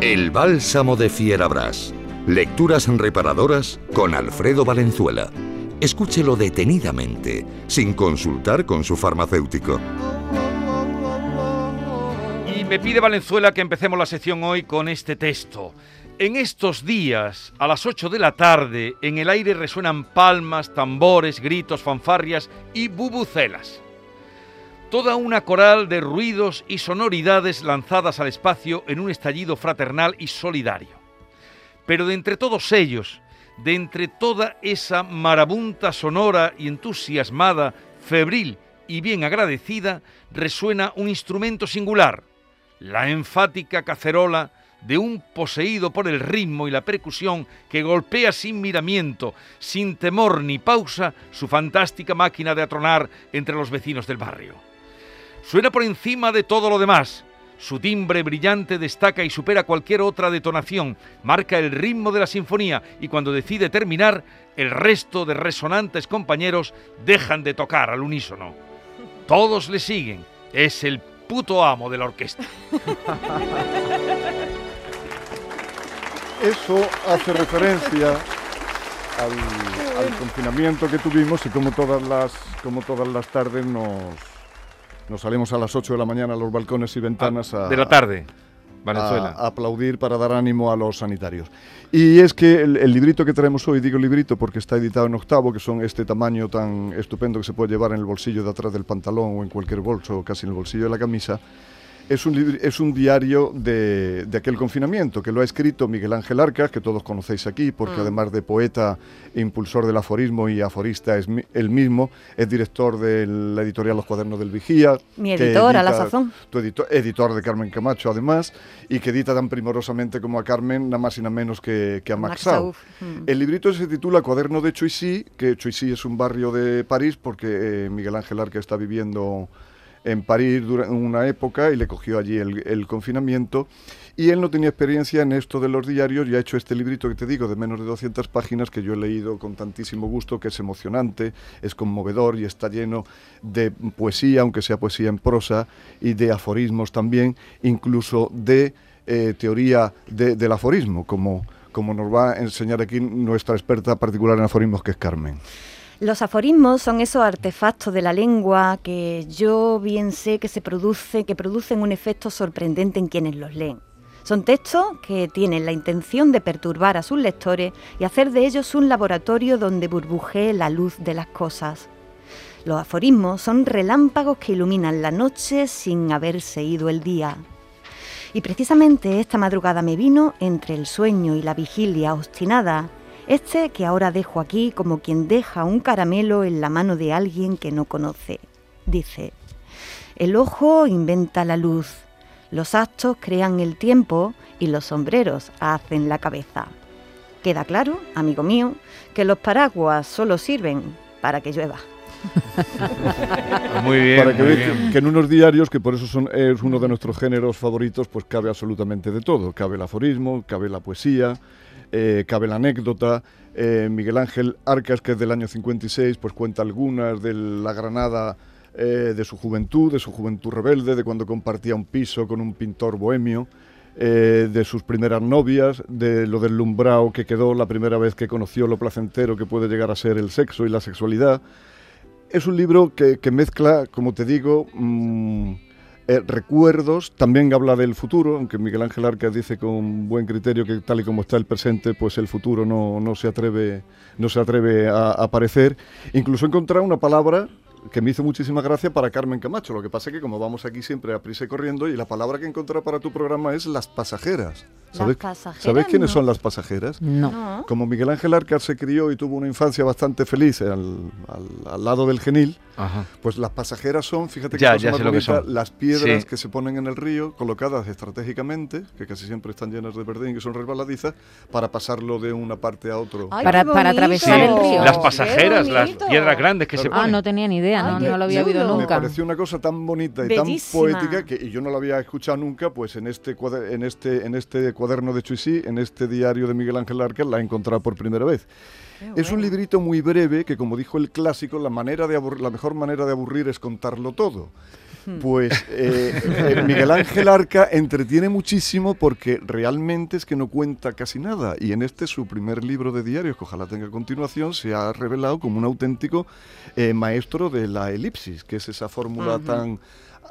El bálsamo de Fierabras. Lecturas reparadoras con Alfredo Valenzuela. Escúchelo detenidamente, sin consultar con su farmacéutico. Y me pide Valenzuela que empecemos la sección hoy con este texto. En estos días, a las 8 de la tarde, en el aire resuenan palmas, tambores, gritos, fanfarrias y bubucelas toda una coral de ruidos y sonoridades lanzadas al espacio en un estallido fraternal y solidario. Pero de entre todos ellos, de entre toda esa marabunta sonora y entusiasmada, febril y bien agradecida, resuena un instrumento singular, la enfática cacerola de un poseído por el ritmo y la percusión que golpea sin miramiento, sin temor ni pausa, su fantástica máquina de atronar entre los vecinos del barrio. Suena por encima de todo lo demás. Su timbre brillante destaca y supera cualquier otra detonación, marca el ritmo de la sinfonía y cuando decide terminar, el resto de resonantes compañeros dejan de tocar al unísono. Todos le siguen, es el puto amo de la orquesta. Eso hace referencia al, al confinamiento que tuvimos y como todas las, como todas las tardes nos, nos salimos a las 8 de la mañana a los balcones y ventanas a, de la tarde. Venezuela. A, aplaudir para dar ánimo a los sanitarios. Y es que el, el, librito que traemos hoy, digo librito porque está editado en octavo, que son este tamaño tan estupendo que se puede llevar en el bolsillo de atrás del pantalón o en cualquier bolso, o casi en el bolsillo de la camisa, es un, es un diario de, de, aquel confinamiento que lo ha escrito Miguel Ángel Arcas, que todos conocéis aquí, porque mm. además de poeta, e impulsor del aforismo y aforista es él mismo, es director de la editorial Los Cuadernos del Vigía. Mi editor, a la sazón. Tu editor, editor de Carmen Camacho, además, y que edita tan primorosamente como a Carmen, nada más y nada menos que, que a Max, Max mm. El librito se titula Cuaderno de Choisy, que Choisy es un barrio de París, porque eh, Miguel Ángel Arcas está viviendo en París durante una época y le cogió allí el, confinamiento. Y él no tenía experiencia en esto de los diarios y ha hecho este librito que te digo de menos de 200 páginas que yo he leído con tantísimo gusto, que es emocionante, es conmovedor y está lleno de poesía, aunque sea poesía en prosa, y de aforismos también, incluso de eh, teoría de, del aforismo, como, como nos va a enseñar aquí nuestra experta particular en aforismos, que es Carmen. Los aforismos son esos artefactos de la lengua que yo bien sé que se produce, que producen un efecto sorprendente en quienes los leen. Son textos que tienen la intención de perturbar a sus lectores y hacer de ellos un laboratorio donde burbujee la luz de las cosas. Los aforismos son relámpagos que iluminan la noche sin haberse ido el día. Y precisamente esta madrugada me vino, entre el sueño y la vigilia obstinada, este que ahora dejo aquí como quien deja un caramelo en la mano de alguien que no conoce. Dice, el ojo inventa la luz, los actos crean el tiempo y los sombreros hacen la cabeza. Queda claro, amigo mío, que los paraguas solo sirven para que llueva. muy bien. Para que muy veáis que, que, en unos diarios, que por eso son, es uno de nuestros géneros favoritos, pues cabe absolutamente de todo. Cabe el aforismo, cabe la poesía, eh, cabe la anécdota. Eh, Miguel Ángel Arcas, que es del año 56, pues cuenta algunas de la Granada eh, de su juventud, de su juventud rebelde, de cuando compartía un piso con un pintor bohemio. De sus primeras novias, de lo del lumbrao que quedó la primera vez que conoció lo placentero que puede llegar a ser el sexo y la sexualidad. Es un libro que, mezcla, como te digo, mmm, eh, recuerdos, también habla del futuro, aunque Miguel Ángel Arcas dice con buen criterio que tal y como está el presente, pues el futuro no, no se atreve, no se atreve a, a aparecer. Incluso encontrar una palabra que me hizo muchísima gracia para Carmen Camacho. Lo que pasa es que como vamos aquí siempre a prisa y corriendo, y la palabra que encontré para tu programa es las pasajeras. ¿Sabes, pasajeras, ¿sabes quiénes no. son las pasajeras? No. Como Miguel Ángel Arcas se crió y tuvo una infancia bastante feliz al, al, al lado del genil, Ajá. pues las pasajeras son, fíjate que, ya, ya sé lo que son. las piedras Sí. que se ponen en el río, colocadas estratégicamente, que casi siempre están llenas de verdín, que son resbaladizas, para pasarlo de una parte a otro. Ay, para, para atravesar Sí, el río. Las pasajeras, las piedras grandes que se Claro. Ah, ponen. no tenía ni idea. Idea, no, Ay, qué no lo había oído chulo. Me nunca. pareció una cosa tan bonita y Bellísima. tan poética que y yo no la había escuchado nunca, pues en este, cuader- en este, en este cuaderno de Chuisí, en este diario de Miguel Ángel Arca, la he encontrado por primera vez. Qué Es un librito muy breve que, como dijo el clásico, la, manera de la mejor manera de aburrir es contarlo todo. Pues eh, eh, Miguel Ángel Arca entretiene muchísimo porque realmente es que no cuenta casi nada. Y en este, su primer libro de diarios, que ojalá tenga continuación, se ha revelado como un auténtico eh, maestro de la elipsis, que es esa fórmula tan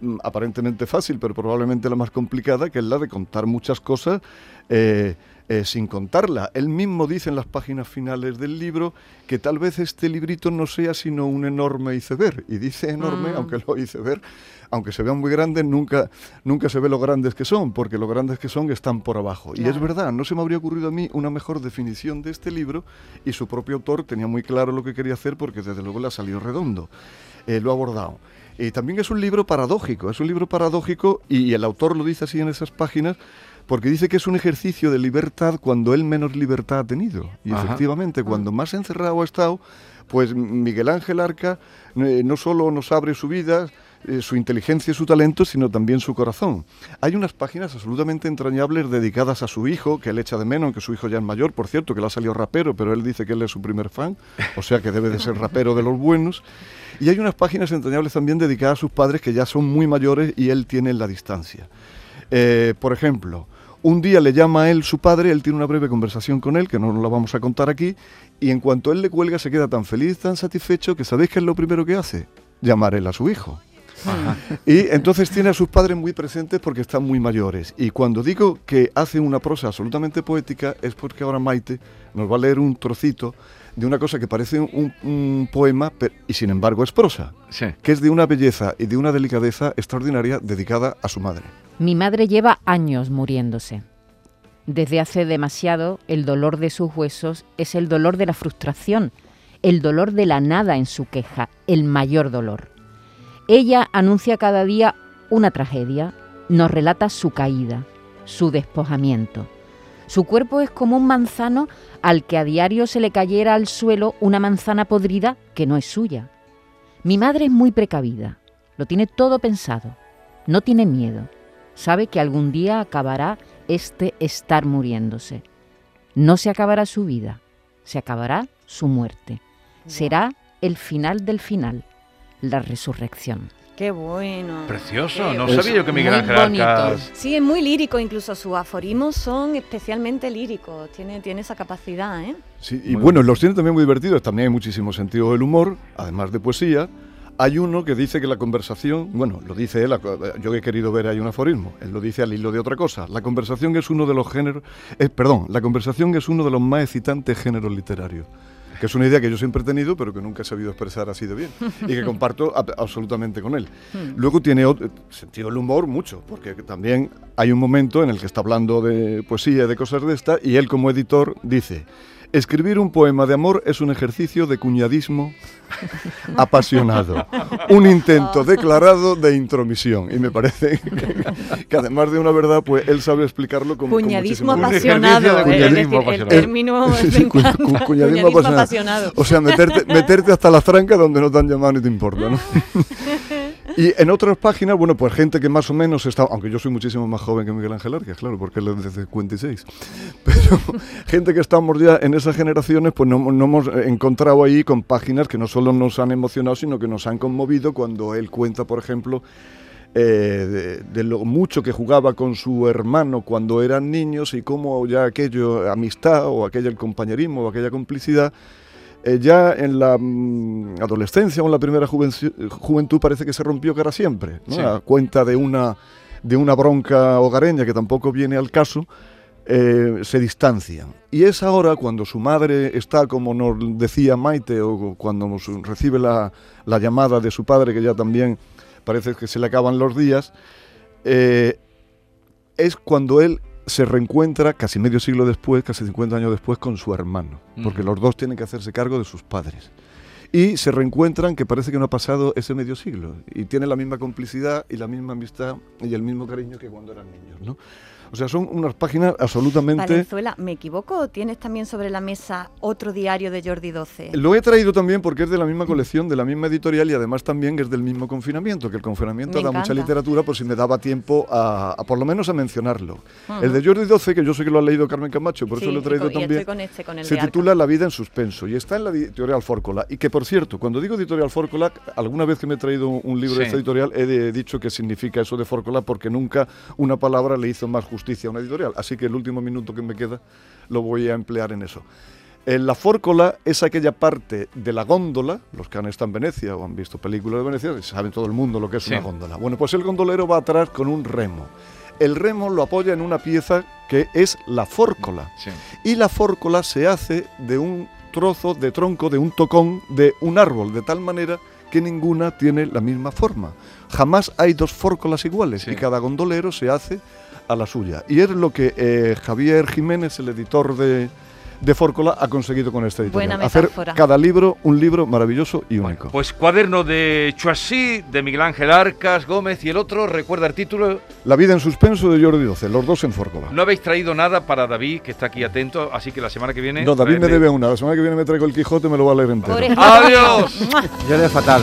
mm, aparentemente fácil, pero probablemente la más complicada, que es la de contar muchas cosas eh, eh, sin contarla. Él mismo dice en las páginas finales del libro que tal vez este librito no sea sino un enorme iceberg. Y dice enorme, Mm. aunque los iceberg, aunque se vean muy grandes, nunca, nunca se ve lo grandes que son, porque lo grandes que son están por abajo. Y es verdad, no se me habría ocurrido a mí una mejor definición de este libro y su propio autor tenía muy claro lo que quería hacer porque desde luego le ha salido redondo. Eh, lo ha abordado. Y también es un libro paradójico, es un libro paradójico y el autor lo dice así en esas páginas porque dice que es un ejercicio de libertad cuando él menos libertad ha tenido. Y Ajá. efectivamente, cuando más encerrado ha estado, pues Miguel Ángel Arca eh, no solo nos abre su vida, eh, su inteligencia y su talento, sino también su corazón. Hay unas páginas absolutamente entrañables dedicadas a su hijo, que él echa de menos, que su hijo ya es mayor, por cierto, que le ha salido rapero, pero él dice que él es su primer fan, o sea que debe de ser rapero de los buenos. Y hay unas páginas entrañables también dedicadas a sus padres que ya son muy mayores y él tiene la distancia. Eh, por ejemplo, un día le llama a él su padre, él tiene una breve conversación con él, que no nos la vamos a contar aquí, y en cuanto él le cuelga se queda tan feliz, tan satisfecho, que ¿sabéis qué es lo primero que hace? Llamar él a su hijo. Y entonces tiene a sus padres muy presentes porque están muy mayores. Y cuando digo que hace una prosa absolutamente poética es porque ahora Maite nos va a leer un trocito de una cosa que parece un, un poema pe- y sin embargo es prosa, Sí. que es de una belleza y de una delicadeza extraordinaria dedicada a su madre. Mi madre lleva años muriéndose. Desde hace demasiado, el dolor de sus huesos es el dolor de la frustración, el dolor de la nada en su queja, el mayor dolor. Ella anuncia cada día una tragedia, nos relata su caída, su despojamiento. Su cuerpo es como un manzano al que a diario se le cayera al suelo una manzana podrida que no es suya. Mi madre es muy precavida, lo tiene todo pensado, no tiene miedo, sabe que algún día acabará este estar muriéndose. No se acabará su vida, se acabará su muerte. Será el final del final, la resurrección. Qué bueno. Precioso, Qué no Es sabía yo que Miguel Ángel Arca... bonito. Sí, es muy lírico, incluso sus aforismos son especialmente líricos, tiene, tiene esa capacidad, ¿eh? Sí, y Muy bueno, los tiene también muy divertidos, también hay muchísimo sentido del humor, además de poesía. Hay uno que dice que la conversación, bueno, lo dice él, yo he querido ver ahí un aforismo, él lo dice al hilo de otra cosa. La conversación es uno de los géneros, eh, perdón, la conversación es uno de los más excitantes géneros literarios. Que es una idea que yo siempre he tenido, pero que nunca he sabido expresar así de bien. Y que comparto ab- absolutamente con él. Luego tiene otro, sentido del humor mucho, porque también hay un momento en el que está hablando de poesía y de cosas de esta, y él como editor dice, escribir un poema de amor es un ejercicio de cuñadismo apasionado, un intento declarado de intromisión. Y me parece que, que además de una verdad, pues él sabe explicarlo con con Cuñadismo de apasionado, cuñadismo es decir, el apasionado. término sí, cu- cu- cuñadismo Cuñadismo apasionado. apasionado. O sea, meterte, meterte hasta las trancas donde no te han llamado ni te importa, ¿no? y en otras páginas, bueno, pues gente que más o menos está, aunque yo soy muchísimo más joven que Miguel Ángel Arquez, claro, porque él es de 56, pero gente que estamos ya en esas generaciones, pues no, no hemos encontrado ahí con páginas que no solo nos han emocionado, sino que nos han conmovido cuando él cuenta, por ejemplo, eh, de, lo mucho que jugaba con su hermano cuando eran niños y cómo ya aquello, amistad o aquella el compañerismo o aquella complicidad, eh, ya en la mm, adolescencia o en la primera juventud parece que se rompió cara siempre, ¿no? Sí. a cuenta de una, de una bronca hogareña que tampoco viene al caso, eh, se distancian. Y es ahora cuando su madre está, como nos decía Maite, o cuando nos recibe la, la llamada de su padre, que ya también parece que se le acaban los días, eh, es cuando él se reencuentra casi medio siglo después, casi 50 años después, con su hermano, porque los dos tienen que hacerse cargo de sus padres. Y se reencuentran que parece que no ha pasado ese medio siglo y tienen la misma complicidad y la misma amistad y el mismo cariño que cuando eran niños, ¿no? O sea, son unas páginas absolutamente... Valenzuela, ¿me equivoco o tienes también sobre la mesa otro diario de Jordi XII? Lo he traído también porque es de la misma colección, de la misma editorial y además también es del mismo confinamiento, que el confinamiento Me da mucha literatura, por si me daba tiempo a, a por lo menos a mencionarlo. El de Jordi XII, que yo sé que lo ha leído Carmen Camacho, por Sí, eso lo he y traído y también, estoy con este, con el se titula La vida en suspenso y está en la editorial Fórcola. Y que, por cierto, cuando digo editorial Fórcola, alguna vez que me he traído un libro de esta editorial he de- dicho que significa eso de Fórcola porque nunca una palabra le hizo más justicia a una editorial. Así que el último minuto que me queda lo voy a emplear en eso. La fórcola es aquella parte de la góndola, los que han estado en Venecia o han visto películas de Venecia, saben todo el mundo lo que es Sí. una góndola. Bueno, pues el gondolero va atrás con un remo. El remo lo apoya en una pieza que es la fórcola. Sí. Y la fórcola se hace de un trozo de tronco, de un tocón de un árbol, de tal manera que ninguna tiene la misma forma. Jamás hay dos fórcolas iguales Sí. y cada gondolero se hace a la suya. Y es lo que eh, Javier Jiménez, el editor de, de Fórcola, ha conseguido con esta editorial. Buena Hacer cada libro un libro maravilloso y único. Pues cuaderno de Choisy, de Miguel Ángel Arcas Gómez y el otro, recuerda el título. La vida en suspenso de Jordi XII, los dos en Fórcola. No habéis traído nada para David, que está aquí atento, así que la semana que viene. No, David me debe una. La semana que viene me traigo el Quijote, me lo va a leer entero. ¡Adiós! Yo le fatal.